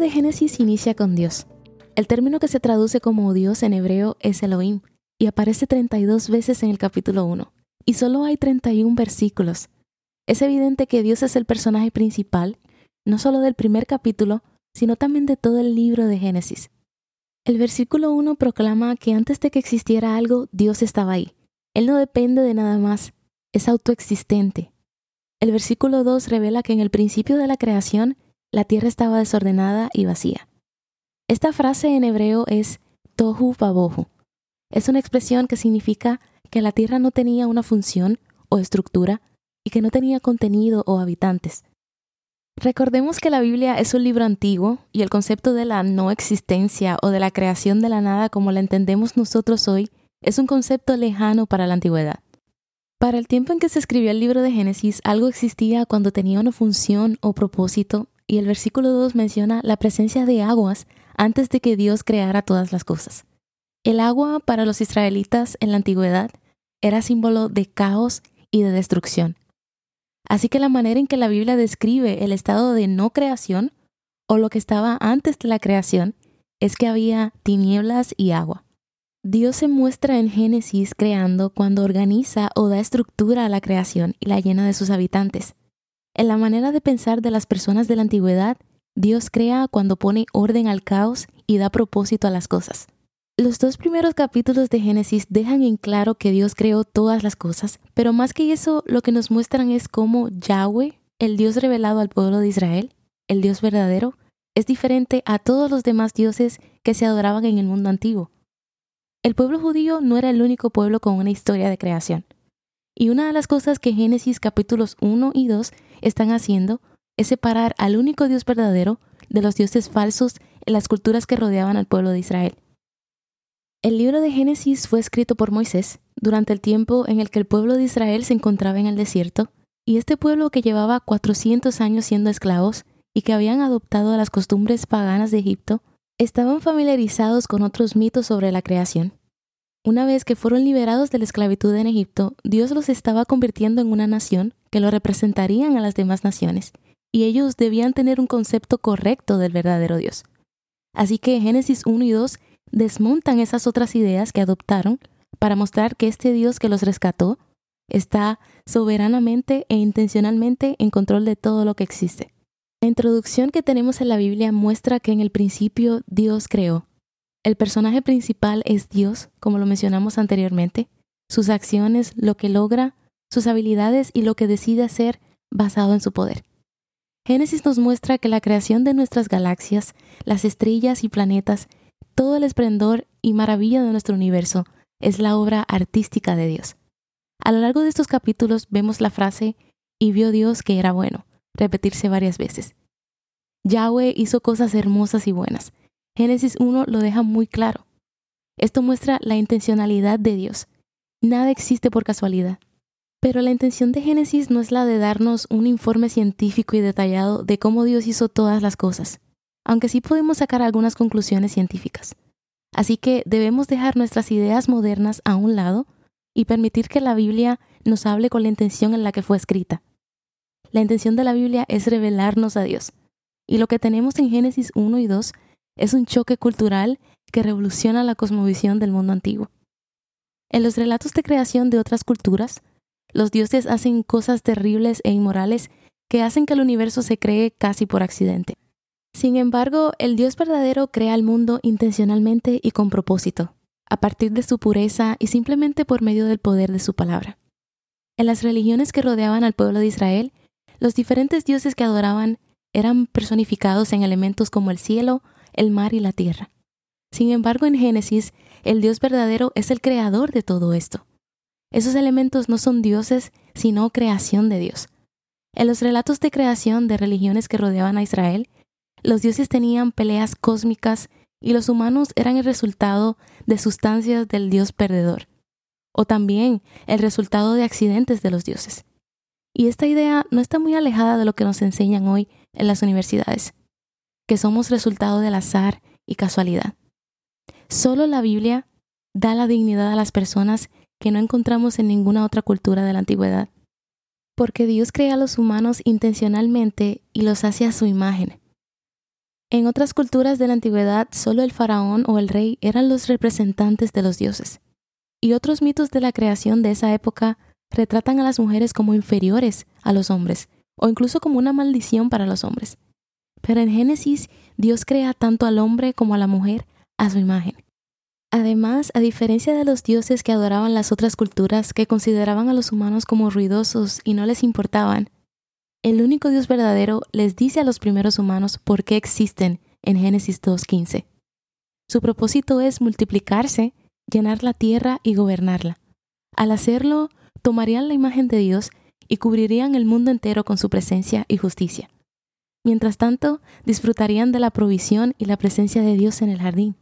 De Génesis inicia con Dios. El término que se traduce como Dios en hebreo es Elohim y aparece 32 veces en el capítulo 1. Y solo hay 31 versículos. Es evidente que Dios es el personaje principal, no solo del primer capítulo, sino también de todo el libro de Génesis. El versículo 1 proclama que antes de que existiera algo, Dios estaba ahí. Él no depende de nada más, es autoexistente. El versículo 2 revela que en el principio de la creación, la tierra estaba desordenada y vacía. Esta frase en hebreo es tohu babohu. Es una expresión que significa que la tierra no tenía una función o estructura y que no tenía contenido o habitantes. Recordemos que la Biblia es un libro antiguo y el concepto de la no existencia o de la creación de la nada como la entendemos nosotros hoy es un concepto lejano para la antigüedad. Para el tiempo en que se escribió el libro de Génesis, algo existía cuando tenía una función o propósito y el versículo 2 menciona la presencia de aguas antes de que Dios creara todas las cosas. El agua para los israelitas en la antigüedad era símbolo de caos y de destrucción. Así que la manera en que la Biblia describe el estado de no creación o lo que estaba antes de la creación es que había tinieblas y agua. Dios se muestra en Génesis creando cuando organiza o da estructura a la creación y la llena de sus habitantes. En la manera de pensar de las personas de la antigüedad, Dios crea cuando pone orden al caos y da propósito a las cosas. Los dos primeros capítulos de Génesis dejan en claro que Dios creó todas las cosas, pero más que eso lo que nos muestran es cómo Yahweh, el Dios revelado al pueblo de Israel, el Dios verdadero, es diferente a todos los demás dioses que se adoraban en el mundo antiguo. El pueblo judío no era el único pueblo con una historia de creación. Y una de las cosas que Génesis capítulos 1 y 2 están haciendo es separar al único Dios verdadero de los dioses falsos en las culturas que rodeaban al pueblo de Israel. El libro de Génesis fue escrito por Moisés durante el tiempo en el que el pueblo de Israel se encontraba en el desierto, y este pueblo que llevaba 400 años siendo esclavos y que habían adoptado las costumbres paganas de Egipto, estaban familiarizados con otros mitos sobre la creación. Una vez que fueron liberados de la esclavitud en Egipto, Dios los estaba convirtiendo en una nación que lo representarían a las demás naciones, y ellos debían tener un concepto correcto del verdadero Dios. Así que Génesis 1 y 2 desmontan esas otras ideas que adoptaron para mostrar que este Dios que los rescató está soberanamente e intencionalmente en control de todo lo que existe. La introducción que tenemos en la Biblia muestra que en el principio Dios creó, el personaje principal es Dios, como lo mencionamos anteriormente, sus acciones, lo que logra, sus habilidades y lo que decide hacer basado en su poder. Génesis nos muestra que la creación de nuestras galaxias, las estrellas y planetas, todo el esplendor y maravilla de nuestro universo es la obra artística de Dios. A lo largo de estos capítulos vemos la frase y vio Dios que era bueno, repetirse varias veces. Yahweh hizo cosas hermosas y buenas, Génesis 1 lo deja muy claro. Esto muestra la intencionalidad de Dios. Nada existe por casualidad. Pero la intención de Génesis no es la de darnos un informe científico y detallado de cómo Dios hizo todas las cosas, aunque sí podemos sacar algunas conclusiones científicas. Así que debemos dejar nuestras ideas modernas a un lado y permitir que la Biblia nos hable con la intención en la que fue escrita. La intención de la Biblia es revelarnos a Dios. Y lo que tenemos en Génesis 1 y 2 es un choque cultural que revoluciona la cosmovisión del mundo antiguo. En los relatos de creación de otras culturas, los dioses hacen cosas terribles e inmorales que hacen que el universo se cree casi por accidente. Sin embargo, el Dios verdadero crea el mundo intencionalmente y con propósito, a partir de su pureza y simplemente por medio del poder de su palabra. En las religiones que rodeaban al pueblo de Israel, los diferentes dioses que adoraban eran personificados en elementos como el cielo, el mar y la tierra. Sin embargo, en Génesis, el Dios verdadero es el creador de todo esto. Esos elementos no son dioses, sino creación de Dios. En los relatos de creación de religiones que rodeaban a Israel, los dioses tenían peleas cósmicas y los humanos eran el resultado de sustancias del dios perdedor, o también el resultado de accidentes de los dioses. Y esta idea no está muy alejada de lo que nos enseñan hoy en las universidades, que somos resultado del azar y casualidad. Solo la Biblia da la dignidad a las personas que no encontramos en ninguna otra cultura de la antigüedad. Porque Dios crea a los humanos intencionalmente y los hace a su imagen. En otras culturas de la antigüedad, solo el faraón o el rey eran los representantes de los dioses. Y otros mitos de la creación de esa época retratan a las mujeres como inferiores a los hombres, o incluso como una maldición para los hombres. Pero en Génesis, Dios crea tanto al hombre como a la mujer a su imagen. Además, a diferencia de los dioses que adoraban las otras culturas que consideraban a los humanos como ruidosos y no les importaban, el único Dios verdadero les dice a los primeros humanos por qué existen en Génesis 2.15. Su propósito es multiplicarse, llenar la tierra y gobernarla. Al hacerlo, tomarían la imagen de Dios y cubrirían el mundo entero con su presencia y justicia. Mientras tanto, disfrutarían de la provisión y la presencia de Dios en el jardín.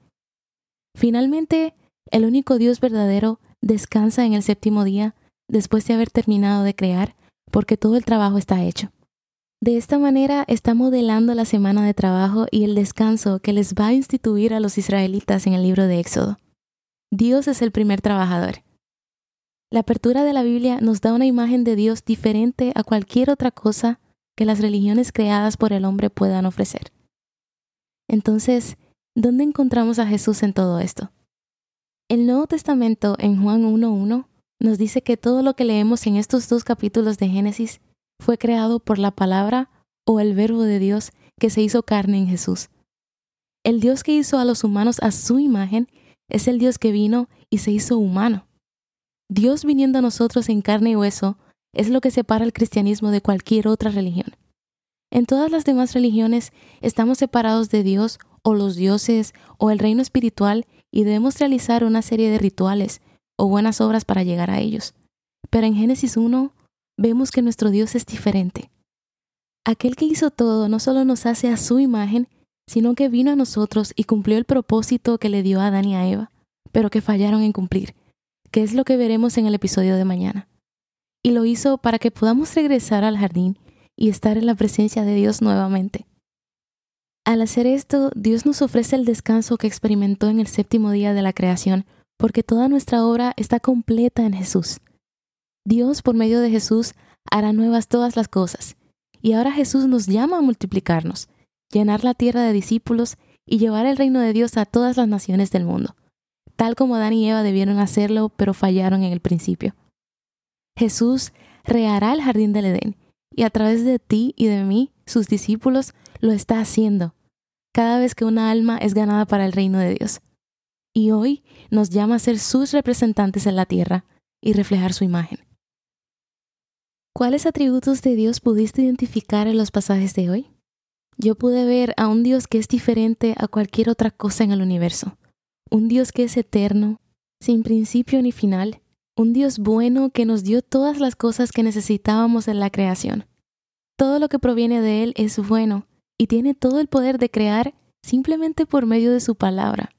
Finalmente, el único Dios verdadero descansa en el séptimo día después de haber terminado de crear, porque todo el trabajo está hecho. De esta manera está modelando la semana de trabajo y el descanso que les va a instituir a los israelitas en el libro de Éxodo. Dios es el primer trabajador. La apertura de la Biblia nos da una imagen de Dios diferente a cualquier otra cosa que las religiones creadas por el hombre puedan ofrecer. Entonces, ¿Dónde encontramos a Jesús en todo esto? El Nuevo Testamento en Juan 1.1 nos dice que todo lo que leemos en estos dos capítulos de Génesis fue creado por la palabra o el verbo de Dios que se hizo carne en Jesús. El Dios que hizo a los humanos a su imagen es el Dios que vino y se hizo humano. Dios viniendo a nosotros en carne y hueso es lo que separa el cristianismo de cualquier otra religión. En todas las demás religiones estamos separados de Dios o los dioses o el reino espiritual y debemos realizar una serie de rituales o buenas obras para llegar a ellos. Pero en Génesis 1 vemos que nuestro Dios es diferente. Aquel que hizo todo no solo nos hace a su imagen, sino que vino a nosotros y cumplió el propósito que le dio a Adán y a Eva, pero que fallaron en cumplir, que es lo que veremos en el episodio de mañana. Y lo hizo para que podamos regresar al jardín y estar en la presencia de Dios nuevamente. Al hacer esto, Dios nos ofrece el descanso que experimentó en el séptimo día de la creación, porque toda nuestra obra está completa en Jesús. Dios, por medio de Jesús, hará nuevas todas las cosas. Y ahora Jesús nos llama a multiplicarnos, llenar la tierra de discípulos y llevar el reino de Dios a todas las naciones del mundo, tal como Adán y Eva debieron hacerlo, pero fallaron en el principio. Jesús rehará el jardín del Edén y a través de ti y de mí, sus discípulos, lo está haciendo cada vez que una alma es ganada para el reino de Dios. Y hoy nos llama a ser sus representantes en la tierra y reflejar su imagen. ¿Cuáles atributos de Dios pudiste identificar en los pasajes de hoy? Yo pude ver a un Dios que es diferente a cualquier otra cosa en el universo, un Dios que es eterno, sin principio ni final, un Dios bueno que nos dio todas las cosas que necesitábamos en la creación. Todo lo que proviene de Él es bueno y tiene todo el poder de crear simplemente por medio de su palabra.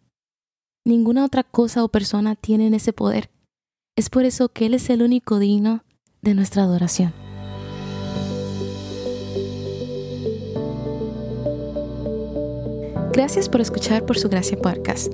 Ninguna otra cosa o persona tiene ese poder. Es por eso que Él es el único digno de nuestra adoración. Gracias por escuchar por su gracia podcast.